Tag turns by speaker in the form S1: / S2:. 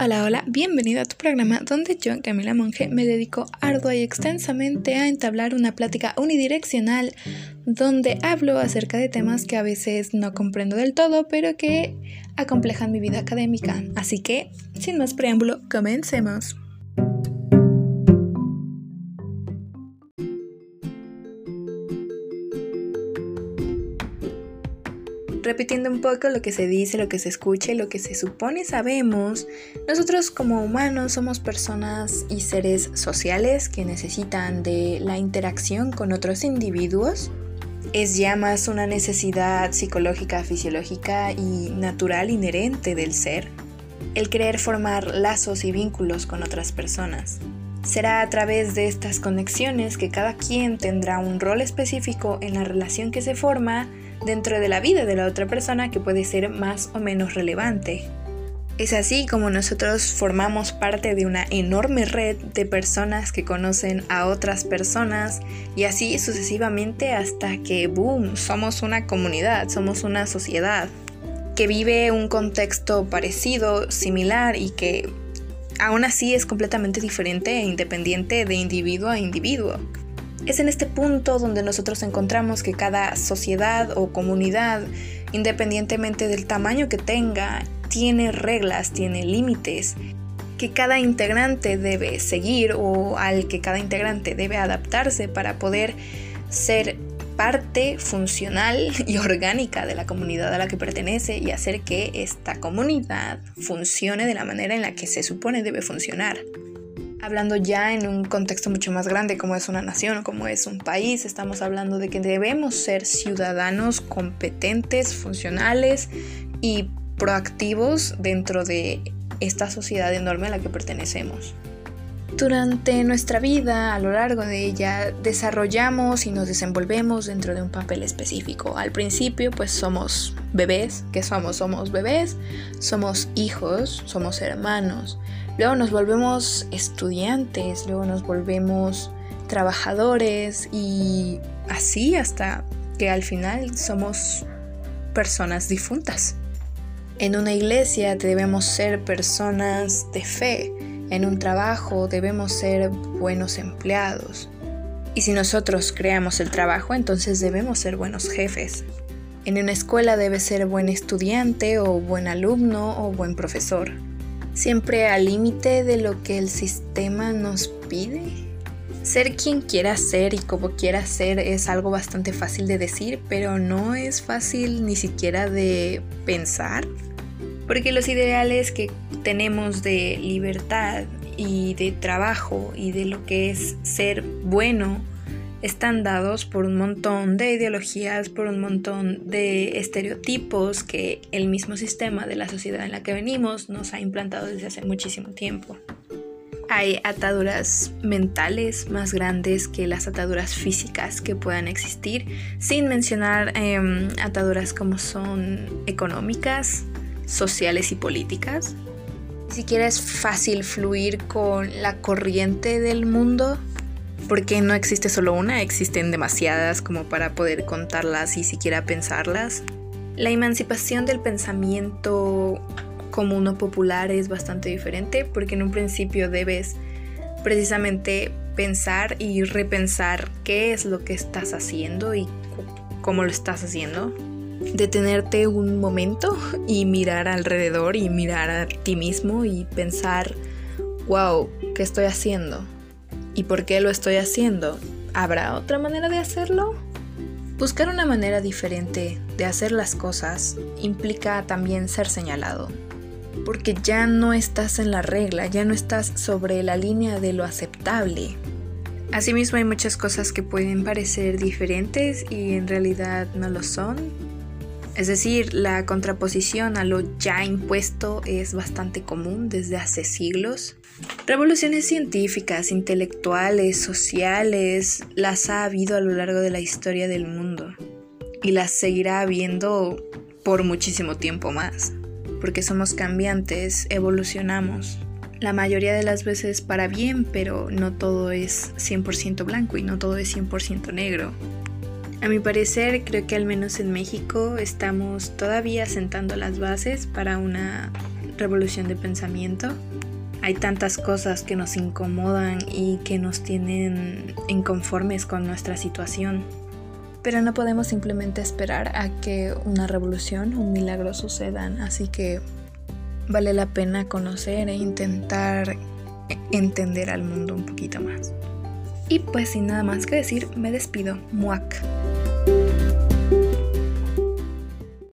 S1: Hola, hola, bienvenido a tu programa donde yo, Camila Monge, me dedico ardua y extensamente a entablar una plática unidireccional donde hablo acerca de temas que a veces no comprendo del todo, pero que acomplejan mi vida académica. Así que, sin más preámbulo, comencemos. Repitiendo un poco lo que se dice, lo que se escucha y lo que se supone sabemos, nosotros como humanos somos personas y seres sociales que necesitan de la interacción con otros individuos. Es ya más una necesidad psicológica, fisiológica y natural inherente del ser, el querer formar lazos y vínculos con otras personas. Será a través de estas conexiones que cada quien tendrá un rol específico en la relación que se forma dentro de la vida de la otra persona que puede ser más o menos relevante. Es así como nosotros formamos parte de una enorme red de personas que conocen a otras personas y así sucesivamente hasta que, boom, somos una comunidad, somos una sociedad que vive un contexto parecido, similar y que aún así es completamente diferente e independiente de individuo a individuo. Es en este punto donde nosotros encontramos que cada sociedad o comunidad, independientemente del tamaño que tenga, tiene reglas, tiene límites que cada integrante debe seguir o al que cada integrante debe adaptarse para poder ser parte funcional y orgánica de la comunidad a la que pertenece y hacer que esta comunidad funcione de la manera en la que se supone debe funcionar. Hablando ya en un contexto mucho más grande como es una nación, como es un país, estamos hablando de que debemos ser ciudadanos competentes, funcionales y proactivos dentro de esta sociedad enorme a la que pertenecemos. Durante nuestra vida, a lo largo de ella, desarrollamos y nos desenvolvemos dentro de un papel específico. Al principio, pues somos bebés, ¿qué somos? Somos bebés, somos hijos, somos hermanos. Luego nos volvemos estudiantes, luego nos volvemos trabajadores y así hasta que al final somos personas difuntas. En una iglesia debemos ser personas de fe, en un trabajo debemos ser buenos empleados. Y si nosotros creamos el trabajo, entonces debemos ser buenos jefes. En una escuela debe ser buen estudiante o buen alumno o buen profesor siempre al límite de lo que el sistema nos pide. Ser quien quiera ser y como quiera ser es algo bastante fácil de decir, pero no es fácil ni siquiera de pensar. Porque los ideales que tenemos de libertad y de trabajo y de lo que es ser bueno están dados por un montón de ideologías, por un montón de estereotipos que el mismo sistema de la sociedad en la que venimos nos ha implantado desde hace muchísimo tiempo. Hay ataduras mentales más grandes que las ataduras físicas que puedan existir, sin mencionar em, ataduras como son económicas, sociales y políticas. Ni siquiera es fácil fluir con la corriente del mundo porque no existe solo una, existen demasiadas como para poder contarlas y siquiera pensarlas. La emancipación del pensamiento común o popular es bastante diferente porque en un principio debes precisamente pensar y repensar qué es lo que estás haciendo y cómo lo estás haciendo. Detenerte un momento y mirar alrededor y mirar a ti mismo y pensar, wow, ¿qué estoy haciendo? ¿Y por qué lo estoy haciendo? ¿Habrá otra manera de hacerlo? Buscar una manera diferente de hacer las cosas implica también ser señalado, porque ya no estás en la regla, ya no estás sobre la línea de lo aceptable. Asimismo hay muchas cosas que pueden parecer diferentes y en realidad no lo son. Es decir, la contraposición a lo ya impuesto es bastante común desde hace siglos. Revoluciones científicas, intelectuales, sociales, las ha habido a lo largo de la historia del mundo y las seguirá habiendo por muchísimo tiempo más, porque somos cambiantes, evolucionamos. La mayoría de las veces para bien, pero no todo es 100% blanco y no todo es 100% negro. A mi parecer, creo que al menos en México estamos todavía sentando las bases para una revolución de pensamiento. Hay tantas cosas que nos incomodan y que nos tienen inconformes con nuestra situación. Pero no podemos simplemente esperar a que una revolución, un milagro sucedan, así que vale la pena conocer e intentar entender al mundo un poquito más. Y pues sin nada más que decir, me despido. Muac.